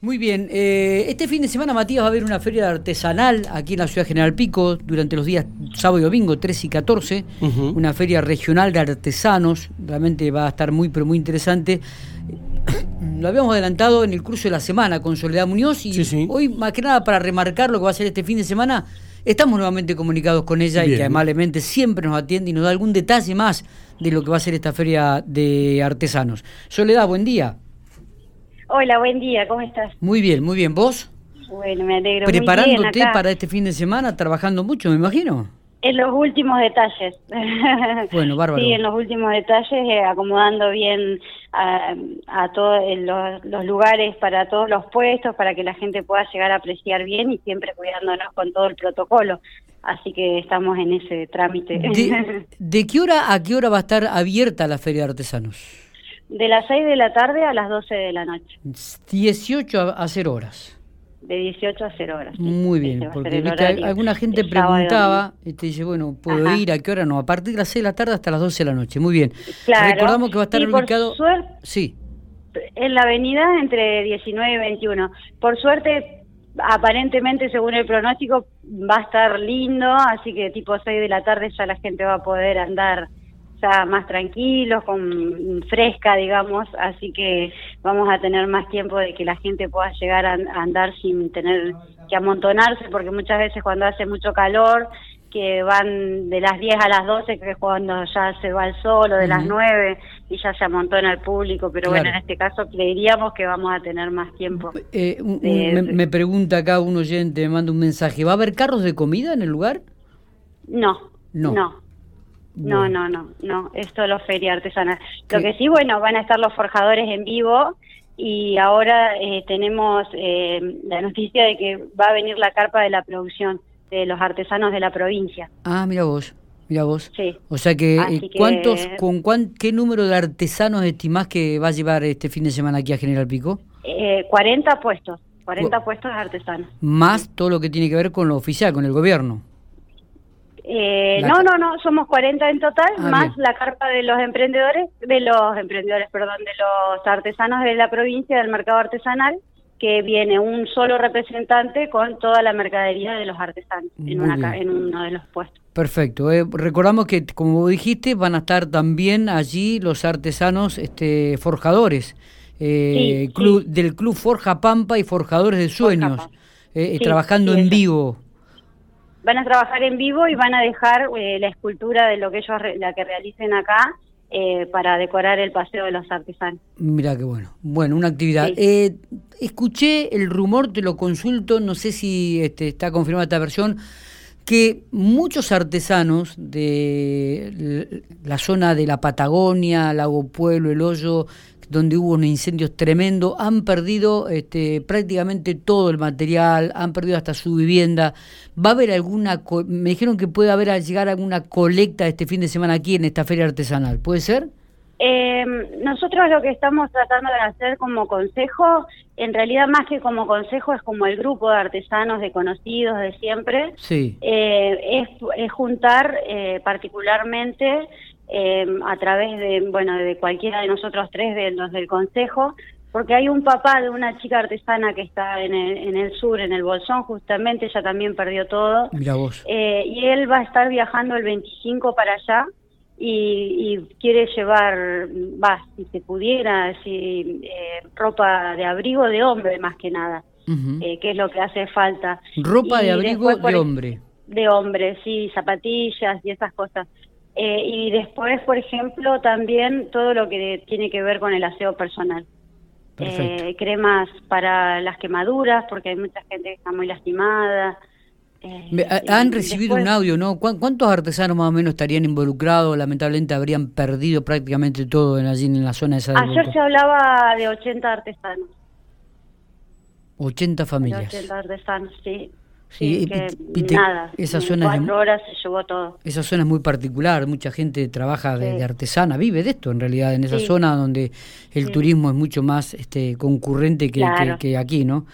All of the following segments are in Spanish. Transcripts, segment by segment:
Muy bien, eh, este fin de semana Matías va a haber una feria artesanal aquí en la ciudad General Pico durante los días sábado y domingo 13 y 14, una feria regional de artesanos, realmente va a estar muy pero muy interesante. Lo habíamos adelantado en el curso de la semana con Soledad Muñoz y hoy más que nada para remarcar lo que va a ser este fin de semana, estamos nuevamente comunicados con ella y que amablemente siempre nos atiende y nos da algún detalle más de lo que va a ser esta feria de artesanos. Soledad, buen día. Hola, buen día, ¿cómo estás? Muy bien, muy bien. ¿Vos? Bueno, me alegro. ¿Preparándote para este fin de semana, trabajando mucho, me imagino? En los últimos detalles. Bueno, bárbaro. Sí, en los últimos detalles, eh, acomodando bien a, todos los, lugares para todos los puestos, para que la gente pueda llegar a apreciar bien y siempre cuidándonos con todo el protocolo. Así que estamos en ese trámite. ¿De, de qué hora a qué hora va a estar abierta la Feria de Artesanos? De las 6 de la tarde a las 12 de la noche. 18 a 0 horas. De 18 a 0 horas. Muy bien, porque alguna gente preguntaba y te dice, bueno, ¿puedo ir? ¿A qué hora? No, a partir de las 6 de la tarde hasta las 12 de la noche. Muy bien. Claro. Recordamos que va a estar ubicado... sí. En la avenida entre 19 y 21. Por suerte, aparentemente, según el pronóstico, va a estar lindo, así que tipo 6 de la tarde ya la gente va a poder andar ya más tranquilos, con fresca, digamos, así que vamos a tener más tiempo de que la gente pueda llegar a, andar sin tener que amontonarse, porque muchas veces cuando hace mucho calor, que van de las 10 a las 12, que es cuando ya se va el sol, o de las 9 y ya se amontona el público, pero bueno, en este caso creeríamos que vamos a tener más tiempo. Eh, me, pregunta acá un oyente, me manda un mensaje, ¿va a haber carros de comida en el lugar? No, no. no. No, no, no, no, es solo feria artesanal. Lo que sí, bueno, van a estar los forjadores en vivo y ahora eh, tenemos eh, la noticia de que va a venir la carpa de la producción de los artesanos de la provincia. Ah, mira vos, mira vos. Sí. O sea que, eh, ¿cuántos, con qué número de artesanos estimás que va a llevar este fin de semana aquí a General Pico? Eh, 40 puestos, 40 puestos de artesanos. Más todo lo que tiene que ver con lo oficial, con el gobierno. Eh, no, no, no, somos 40 en total, ah, más la carpa de los emprendedores, de los emprendedores, perdón, de los artesanos de la provincia del mercado artesanal, que viene un solo representante con toda la mercadería de los artesanos en, en uno de los puestos. Perfecto. Eh, recordamos que, como dijiste, van a estar también allí los artesanos este, forjadores eh, del Club Forja Pampa y Forjadores de Sueños, eh, trabajando en vivo van a trabajar en vivo y van a dejar eh, la escultura de lo que ellos la que realicen acá eh, para decorar el paseo de los artesanos. Mira qué bueno. Bueno, una actividad. Eh, escuché el rumor, te lo consulto, no sé si este, está confirmada esta versión, que muchos artesanos de la zona de la Patagonia, Lago Pueblo, El Hoyo, donde hubo unos incendios tremendos, han perdido este, prácticamente todo el material, han perdido hasta su vivienda. ¿Va a haber alguna, me dijeron que puede haber al llegar alguna colecta este fin de semana aquí en esta feria artesanal, ¿puede ser? Eh, nosotros lo que estamos tratando de hacer como consejo, en realidad más que como consejo es como el grupo de artesanos, de conocidos de siempre, sí. Eh, es, juntar eh, particularmente eh, a través de, bueno, de cualquiera de nosotros tres, de los del consejo, porque hay un papá de una chica artesana que está en el, en el sur, en el Bolsón, justamente, ella también perdió todo. Mira vos. Eh, y él va a estar viajando el 25 para allá y, quiere llevar, va, si se pudiera, si, eh, ropa de abrigo de hombre más que nada, eh, que es lo que hace falta. Ropa de abrigo de hombre. De hombre, sí, zapatillas y esas cosas. Eh, y después, por ejemplo, también todo lo que tiene que ver con el aseo personal. Eh, cremas para las quemaduras, porque hay mucha gente que está muy lastimada. Eh, han recibido un audio, ¿no? ¿Cuántos artesanos más o menos estarían involucrados? Lamentablemente habrían perdido prácticamente todo en allí en la zona esa. Ayer se hablaba de 80 artesanos. 80 familias. 80 artesanos, sí. Sí, nada, esa zona cuatro horas se llevó todo. Esa zona es muy particular, mucha gente trabaja de, artesana, vive de esto en realidad, en esa zona donde el turismo es mucho más este concurrente que, que, aquí, ¿no?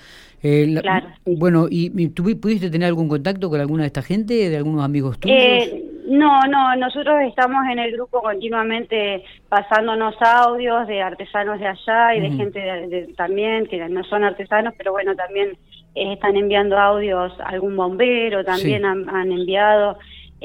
Eh, claro, bueno, ¿y, tú pudiste tener algún contacto con alguna de esta gente, de algunos amigos tuyos? Eh, No, no, nosotros estamos en el grupo continuamente pasándonos audios de artesanos de allá y de gente también que no son artesanos, pero bueno, también eh, están enviando audios, algún bombero también han, enviado.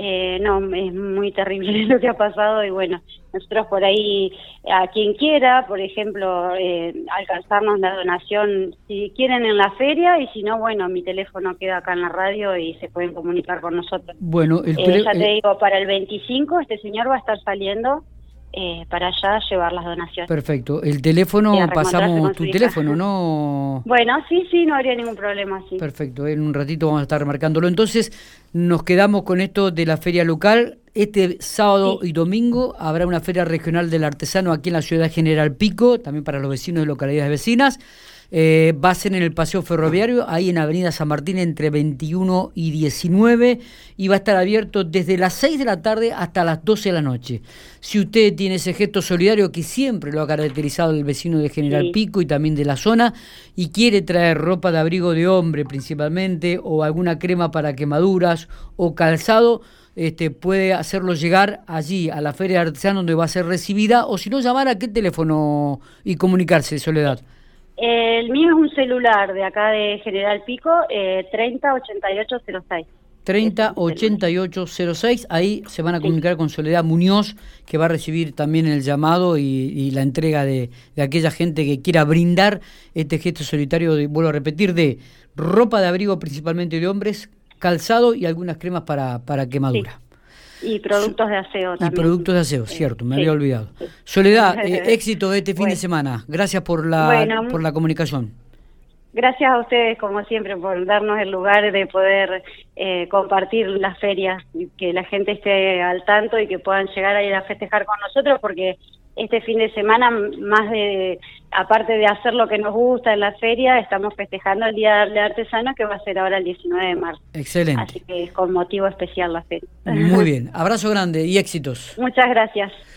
Eh, no, es muy terrible lo que ha pasado y bueno, nosotros por ahí, a quien quiera, por ejemplo, eh, alcanzarnos la donación, si quieren en la feria y si no, bueno, mi teléfono queda acá en la radio y se pueden comunicar con nosotros. Bueno, el eh, ya te digo, para el 25 este señor va a estar saliendo eh, para allá llevar las donaciones. Perfecto. El teléfono, pasamos tu teléfono, ¿no? Bueno, sí, sí, no habría ningún problema. Sí. Perfecto. En un ratito vamos a estar remarcándolo. Entonces, nos quedamos con esto de la feria local. Este sábado y domingo habrá una feria regional del artesano aquí en la ciudad General Pico, también para los vecinos de localidades vecinas. Eh, va a ser en el Paseo Ferroviario, ahí en Avenida San Martín, entre 21 y 19, y va a estar abierto desde las 6 de la tarde hasta las 12 de la noche. Si usted tiene ese gesto solidario que siempre lo ha caracterizado el vecino de General Pico y también de la zona, y quiere traer ropa de abrigo de hombre principalmente, o alguna crema para quemaduras, o calzado, este, puede hacerlo llegar allí a la Feria de Artesanos donde va a ser recibida, o si no, llamar a qué teléfono y comunicarse, Soledad. El mío es un celular de acá de General Pico, eh, 308806. 308806, ahí se van a comunicar con Soledad Muñoz, que va a recibir también el llamado y, la entrega de, aquella gente que quiera brindar este gesto solitario, de, vuelvo a repetir, de ropa de abrigo principalmente de hombres, calzado y algunas cremas para, para quemadura. Y productos de aseo también. Y productos de aseo, cierto, me había olvidado. Soledad, eh, éxito de este fin de semana. Gracias por la, por la comunicación. Gracias a ustedes, como siempre, por darnos el lugar de poder eh, compartir las ferias, que la gente esté al tanto y que puedan llegar a ir a festejar con nosotros, porque este fin de semana, más de, aparte de hacer lo que nos gusta en la feria, estamos festejando el Día del Artesano que va a ser ahora el 19 de marzo. Excelente. Así que es con motivo especial la feria. Muy bien, abrazo grande y éxitos. Muchas gracias.